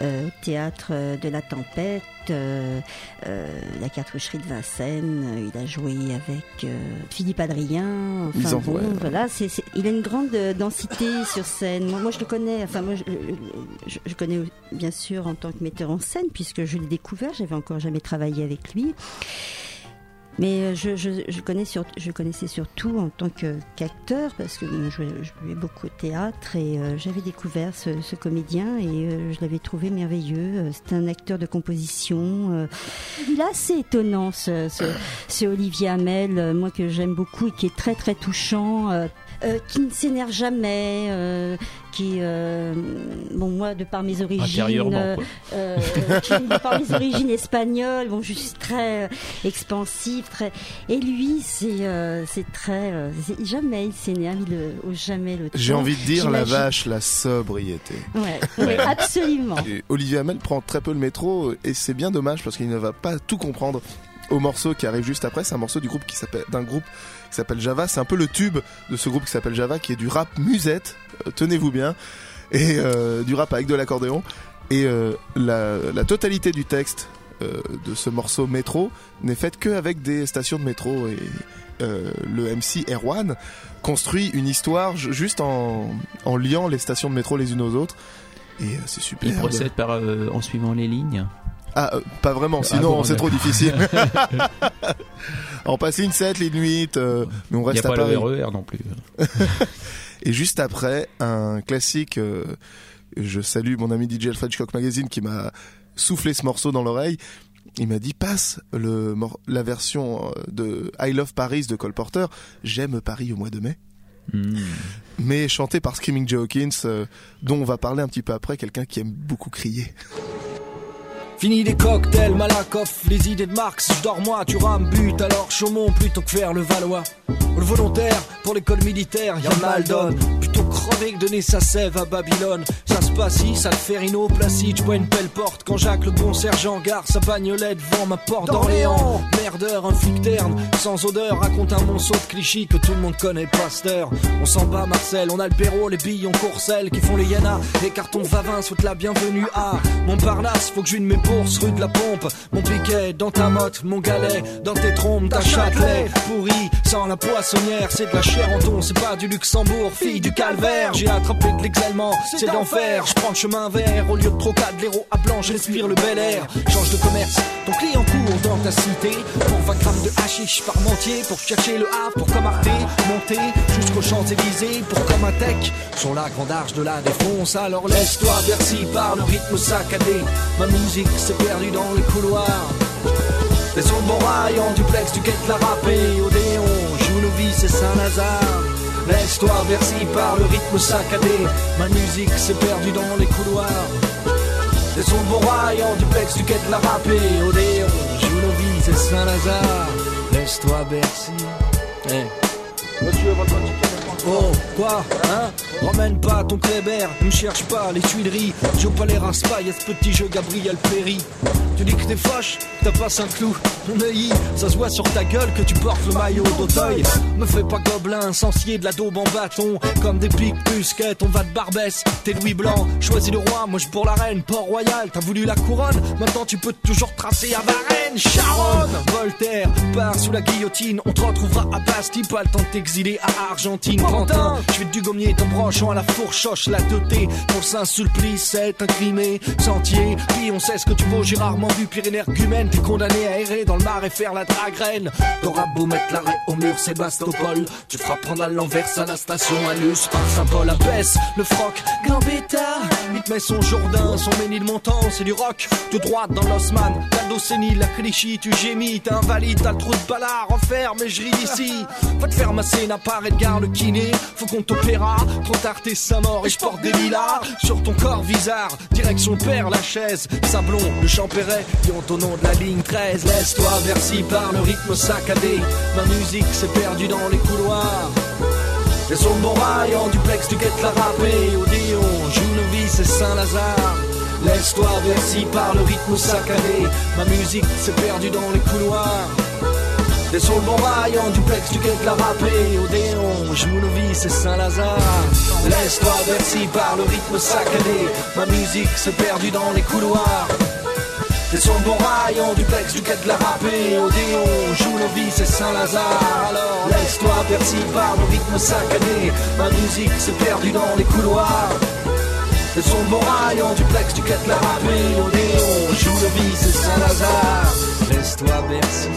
euh, au théâtre de la Tempête, la cartoucherie de Vincennes. Il a joué avec Philippe Adrien. Enfin en bon, voilà, c'est, c'est- il a une grande densité sur scène. Moi, moi, je le connais. Enfin, moi, je, je, je connais bien sûr en tant que metteur en scène puisque je l'ai découvert. J'avais encore jamais travaillé avec lui. Mais euh, je, je, je, connais sur, je connaissais surtout en tant qu'acteur, parce que bon, je, je jouais beaucoup au théâtre et euh, j'avais découvert ce, ce comédien et euh, je l'avais trouvé merveilleux. Euh, C'est un acteur de composition. euh. Il est assez étonnant, ce, ce, ce Olivier Hamel, euh, moi que j'aime beaucoup et qui est très très touchant. euh, euh, qui ne s'énerve jamais, euh, qui, euh, bon moi de par mes origines, euh, euh, qui, de par mes origines espagnoles, bon je suis très euh, expansif, très, et lui c'est euh, c'est très, euh, jamais il s'énerve, il euh, ose jamais le. J'ai envie de dire la vache, la sobriété. Ouais, ouais, absolument. Et Olivier Hamel prend très peu le métro et c'est bien dommage parce qu'il ne va pas tout comprendre au morceau qui arrive juste après. C'est un morceau du groupe qui s'appelle d'un groupe qui s'appelle Java. C'est un peu le tube de ce groupe qui s'appelle Java, qui est du rap musette. euh, Tenez-vous bien et euh, du rap avec de l'accordéon. Et euh, la, la totalité du texte de ce morceau métro n'est faite que avec des stations de métro et le MC Erwan construit une histoire ju- juste en, en liant les stations de métro les unes aux autres. Et c'est super. Il procède par, en suivant les lignes. Ah, euh, pas vraiment, Ah sinon bon, c'est trop difficile. on passe ligne 7, ligne 8, euh, mais on Il n'y a reste à pas le Paris. RER non plus. Et juste après, un classique, euh, je salue mon ami DJ Alfred Hitchcock Magazine qui m'a soufflé ce morceau dans l'oreille. Il m'a dit passe le la version euh, de I Love Paris de Cole Porter. J'aime Paris au mois de mai. Hmm. Mais chanté par Screaming Joe Hawkins, euh, dont on va parler un petit peu après, quelqu'un qui aime beaucoup crier. Fini les cocktails, Malakoff, les idées de Marx, je dors moi, tu rames but, alors Chaumont plutôt que faire le Valois. Le volontaire, pour l'école militaire, y'a mal donne, plutôt crever que donner sa sève à Babylone. Ça se Passy, sale Ferrino, Placide, j'bois une belle porte quand Jacques le bon sergent gare sa bagnolette devant ma porte d'Orléans. Merdeur, un flic terne, sans odeur, raconte un monceau de clichés que tout le monde connaît, Pasteur. On s'en bat, Marcel, on a le perro, les billes, on courcelle, qui font les Yana, les cartons Vavin souhaitent la bienvenue à Montparnasse, faut que je de mes bourses, rue de la pompe, mon piquet dans ta motte, mon galet, dans tes trompes, ta châtelet, pourri, sans la poissonnière, c'est de la chair en ton, c'est pas du Luxembourg, fille du calvaire, j'ai attrapé de l'exalement, c'est d'enfer, je prends le chemin vert, au lieu de trocade, l'héros à blanc, j'inspire le bel air, change de commerce, ton client court dans ta cité, pour 20 grammes de hashish parmentier, pour chercher le Havre, pour comme Arte, monter jusqu'aux Champs-Élysées, pour comme un tech, sur la grande arche de la défonce, alors laisse-toi Bercy par le rythme saccadé, ma musique s'est perdue dans les couloirs, des sons de bon rail en duplex, du quête la râpé, Odéon, c'est Saint-Lazare. Laisse-toi Bercy par le rythme saccadé, ma musique s'est perdue dans les couloirs. Des sons en duplex, du quête la râpé, Odéon, joue nos vies, c'est Saint-Lazare. Laisse-toi Bercy. Eh. Monsieur, votre. Oh, quoi Hein? Ramène pas ton Kléber, ne cherche pas les Tuileries. Les rince pas, y'a ce petit jeu Gabriel Péry. Tu dis que t'es fâche, que t'as pas un clou. Mon œil, ça se voit sur ta gueule que tu portes le maillot d'Auteuil. Me fais pas gobelin, sensier de la daube en bâton. Comme des piques busquettes, on va de Barbès? T'es Louis Blanc, choisis le roi, moi je pour la reine. Port-Royal, t'as voulu la couronne, maintenant tu peux toujours tracer à Varennes. Charonne Voltaire, part sous la guillotine, on te retrouvera à Bastille, pas le temps de t'exiler à Argentine. Quentin, je fais du gommier ton branchant à la fourchoche, la teuté. Pour Saint-Sulpice, c'est incrimé, sentier. Puis on sait ce que tu vaux, j'ai rarement vu Pyrénées Argumen. T'es condamné à errer dans le mar et faire la dragraine. T'auras beau mettre l'arrêt au mur, Sébastopol. Tu feras prendre à l'envers à la station Alus par Saint-Paul. Abaisse le froc, Gambetta. Il te met son Jourdain, son Ménilmontant, c'est du rock. Tout droit dans l'Osman, la Docénie, la Clichy, tu gémis, t'es invalide, t'as le trou de ballard, referme et je ris d'ici. Va te faire masser, n'a pas garde le kiné. Faut qu'on t'opéra, trop tard t'es sa mort et je porte des lilas sur ton corps bizarre. Direction père la chaise, Sablon, le Champéret, au nom de la ligne 13. Laisse-toi Bercy par le rythme saccadé. Ma musique s'est perdue dans les couloirs. Les sons de bon rail en duplex, tu guettes la râpée. Odéon, Saint-Lazare. Par le rythme saccadé. Ma musique s'est perdue dans les couloirs. Des de bon rail en duplex, tu guettes la râpée. Odéon, vies, c'est Saint-Lazare. Laisse-toi Bercy par le rythme saccadé. Ma musique s'est perdue dans les couloirs. Des de bon rail en duplex, du quai de la râpée Odéon, vies, c'est Saint-Lazare Alors laisse-toi Bercy par le rythme saccadé Ma musique s'est perdue dans les couloirs Des sons de bon rail en duplex, du quai de la râpée Odéon, joue nos vies, c'est Saint-Lazare. Laisse-toi Bercy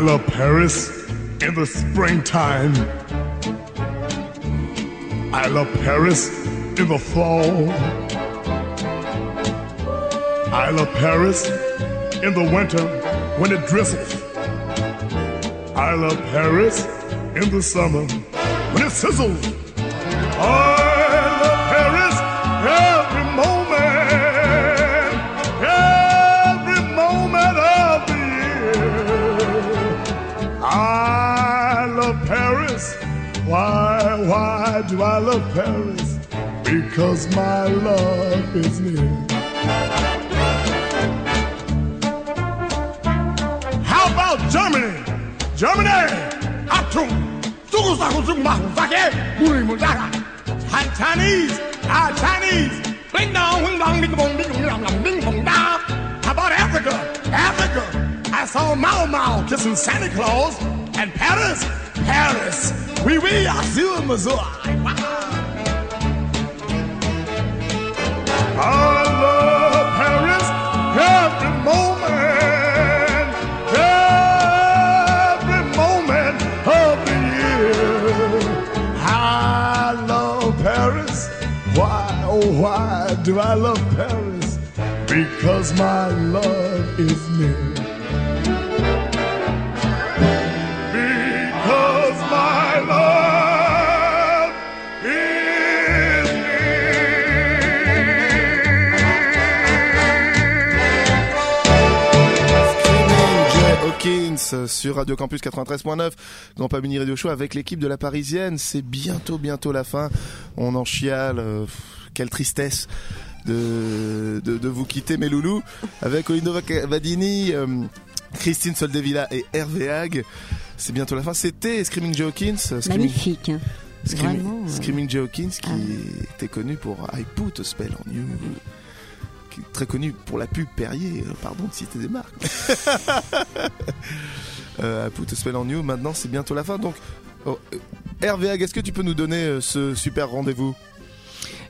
love Paris in the springtime. I love Paris in the fall. I love Paris in the winter when it drizzles. I love Paris in the summer when it sizzles. I because my love is near. How about Germany? Germany! Hi- Chinese! Ah, Chinese! Bing dong, wing dong, ding bong, ding dong, dong, ding bong. How about Africa? Africa! I saw Mao Mao kissing Santa Claus. And Paris? Paris! Oui, oui, I see you, Missouri. I love Paris? Because my love is near. Because my love is Jay Hawkins sur Radio Campus 93.9, Grand Pas Mini Radio Show avec l'équipe de la Parisienne. C'est bientôt, bientôt la fin. On en chiale. euh, quelle tristesse de, de, de vous quitter, mes loulous. Avec Olindo Vadini, euh, Christine Soldevilla et Hervé Hague. C'est bientôt la fin. C'était Screaming Jay Hawkins. euh, Screaming- Magnifique. hein. Screaming, Vraiment, euh, Screaming Jay Hawkins qui ah. était connu pour I Put a Spell on You. Qui est très connu pour la pub Perrier, pardon de citer des marques. euh, I Put a Spell on You, maintenant c'est bientôt la fin. Donc, oh, Hervé Hague, est-ce que tu peux nous donner ce super rendez-vous?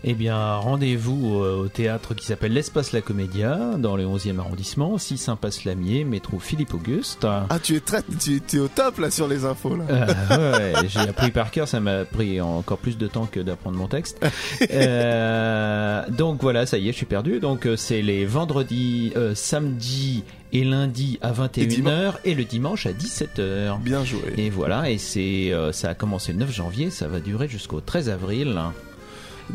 Eh bien, rendez-vous euh, au théâtre qui s'appelle l'Espace La Comédia, dans le 11e arrondissement, 6 Impasse Lamier, métro Philippe Auguste. Ah, tu es très, tu, tu es au top là sur les infos là. Euh, ouais, ouais, j'ai appris par cœur, ça m'a pris encore plus de temps que d'apprendre mon texte. Euh, donc voilà, ça y est, je suis perdu. Donc euh, c'est les vendredis, euh, samedis et lundi à 21h et, le dimanche à 17h. Bien joué. Et voilà, et c'est euh, ça a commencé le 9 janvier, ça va durer jusqu'au 13 avril.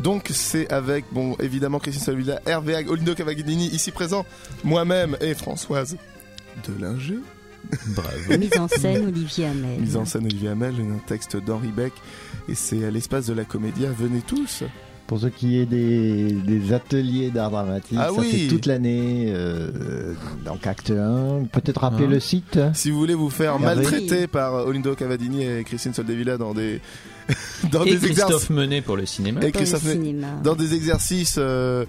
Donc c'est avec, bon, évidemment Christine Salvilla, Hervé Hague, Olindo Cavagnini ici présent, moi-même et Françoise Delinger. Bravo. Mise en scène Olivier Hamel. Mise en scène Olivier Hamel, un texte d'Henri Beck. Et c'est à l'espace de la Comédia. Venez tous. Pour ce qui est des, des ateliers d'art dramatique, Ah ça oui. c'est toute l'année, euh, donc acte 1. Peut-être rappeler Hein. le site Si vous voulez vous faire maltraiter par Olindo Cavadini et Christine Soldevilla dans des dans et des Christophe exercices Menet pour le cinéma. et le cinéma. dans des exercices euh,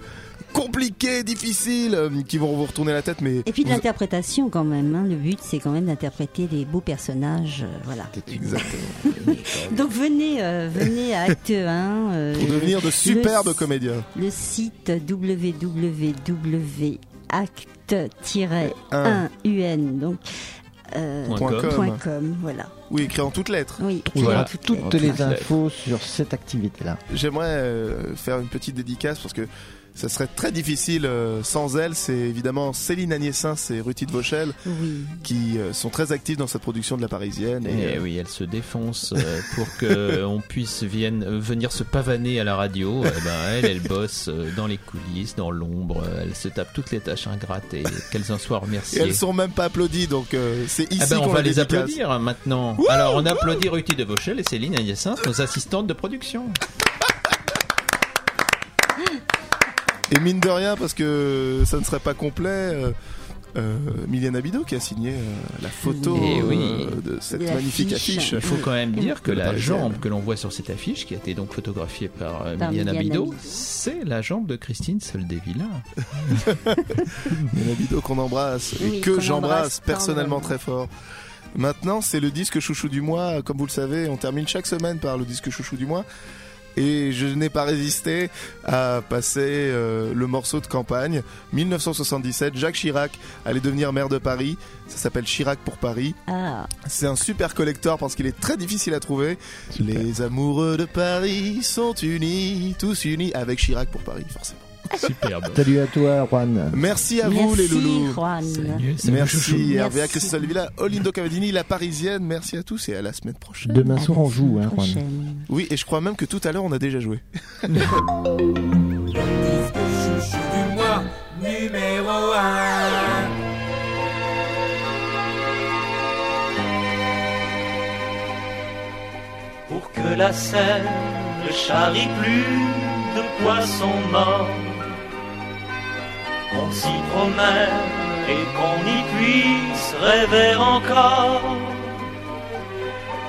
compliqués, difficiles, euh, qui vont vous retourner la tête, mais Et puis de vous- l'interprétation quand même. hein. Le but, c'est quand même d'interpréter des beaux personnages. euh, voilà. Exactement. Donc venez, euh, venez à Acte 1. euh, pour devenir de superbes le, comédiens. Le site www.acte-1un. Donc. euh, Point com. point com, voilà. Oui, écrit en toutes lettres. Oui, voilà. aura toutes les infos sur cette activité-là. J'aimerais euh, faire une petite dédicace parce que ça serait très difficile euh, sans elle. C'est évidemment Céline Agnès-Saint et Ruthi de Vauchel Oui. qui euh, sont très actifs dans cette production de la Parisienne. Et, Et euh, oui, elle se défonce euh, pour que on puisse vienne, venir se pavaner à la radio. Eh ben, elle, elle bosse dans les coulisses, dans l'ombre. Elle se tape toutes les tâches ingrates et qu'elles en soient et remerciées. elles sont même pas applaudies, donc c'est ici Ah ben, on qu'on va les dédicace. applaudir hein, maintenant. Alors, on applaudit Ruthi de Vauchel et Céline Agnès-Saint, nos assistantes de production. Et mine de rien, parce que ça ne serait pas complet. Euh, euh, Abido qui a signé euh, la photo oui. euh, de cette magnifique affiche. Il faut quand même dire que la jambe que l'on voit sur cette affiche, qui a été donc photographiée par, euh, Par Abido. c'est la jambe de Christine Soldevilla. Mylène Abido qu'on embrasse et Oui, que j'embrasse embrasse personnellement très fort. Maintenant, c'est le disque chouchou du mois. Comme vous le savez, on termine chaque semaine par le disque chouchou du mois. Et je n'ai pas résisté à passer euh, le morceau de campagne. 1977, Jacques Chirac allait devenir maire de Paris. Ça s'appelle Chirac pour Paris. Ah, C'est un super collector parce qu'il est très difficile à trouver. Les amoureux de Paris sont unis, tous unis avec Chirac pour Paris, forcément. Superbe. Salut à toi, Juan. Merci à vous, les merci loulous. Juan. Merci Hervé Merci. Christophe Villa, Olindo Cavadini, la Parisienne. Merci à tous et à la semaine prochaine. Demain soir, on joue, hein, Juan. Oui, et je crois même que tout à l'heure on a déjà joué. du mois numéro 1. pour que la Seine ne charrie plus de poisson mort. S'y promène et qu'on y puisse rêver encore.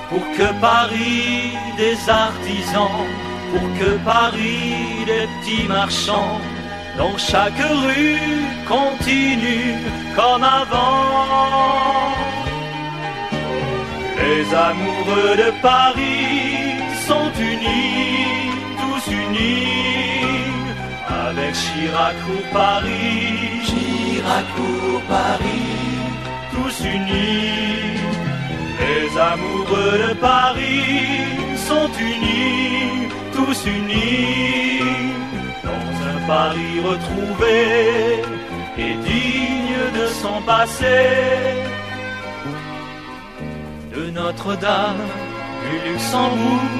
Pour que Paris des artisans, pour que Paris des petits marchands, dans chaque rue continue comme avant. Les amoureux de Paris sont unis, tous unis, avec Chirac pour Paris, Chirac pour Paris, tous unis. Les amoureux de Paris sont unis, tous unis, dans un Paris retrouvé et digne de son passé de Notre-Dame, du Luxembourg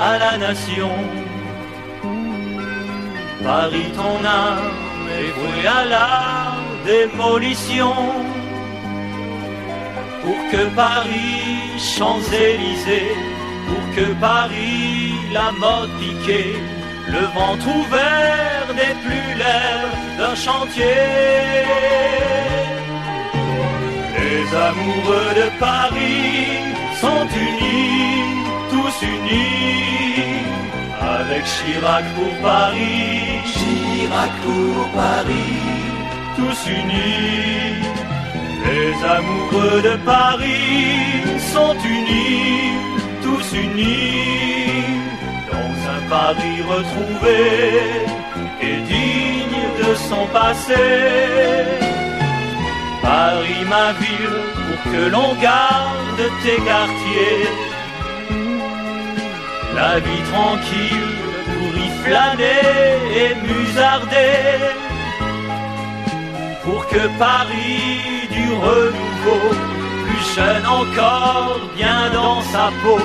à la nation. Paris, ton âme est vouée à la démolition. Pour que Paris, Champs-Élysées, pour que Paris, la mode piquée, le ventre ouvert n'est plus l'air d'un chantier. Les amoureux de Paris sont unis, tous unis, avec Chirac pour Paris, Chirac pour Paris, tous unis. Les amoureux de Paris sont unis, tous unis, dans un Paris retrouvé et digne de son passé. Paris, ma ville, pour que l'on garde tes quartiers. La vie tranquille pour y flâner et musarder. Pour que Paris du renouveau, plus jeune encore, bien dans sa peau,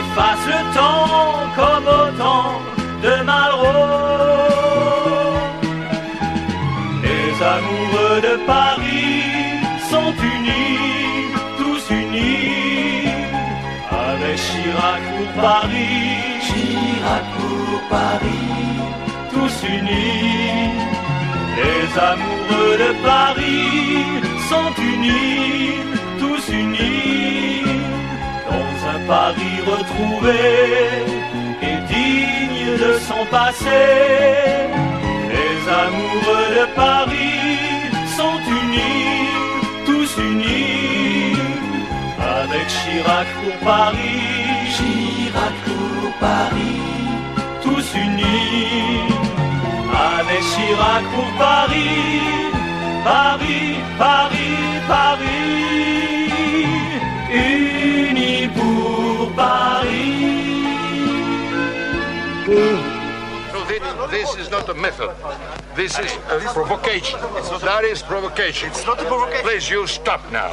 efface le temps comme autant de Malraux. Les amoureux de Paris sont unis, Chirac pour Paris, Chirac pour Paris, tous unis. Les amoureux de Paris sont unis, tous unis, dans un Paris retrouvé et digne de son passé. Les amoureux de Paris sont unis, Chirac pour Paris, Chirac pour Paris, tous unis, avec Chirac pour Paris, Paris, Paris, Paris, unis pour Paris. Thi- this is not a method. This is a provocation. That is provocation. It's not a provocation. Please, you stop now.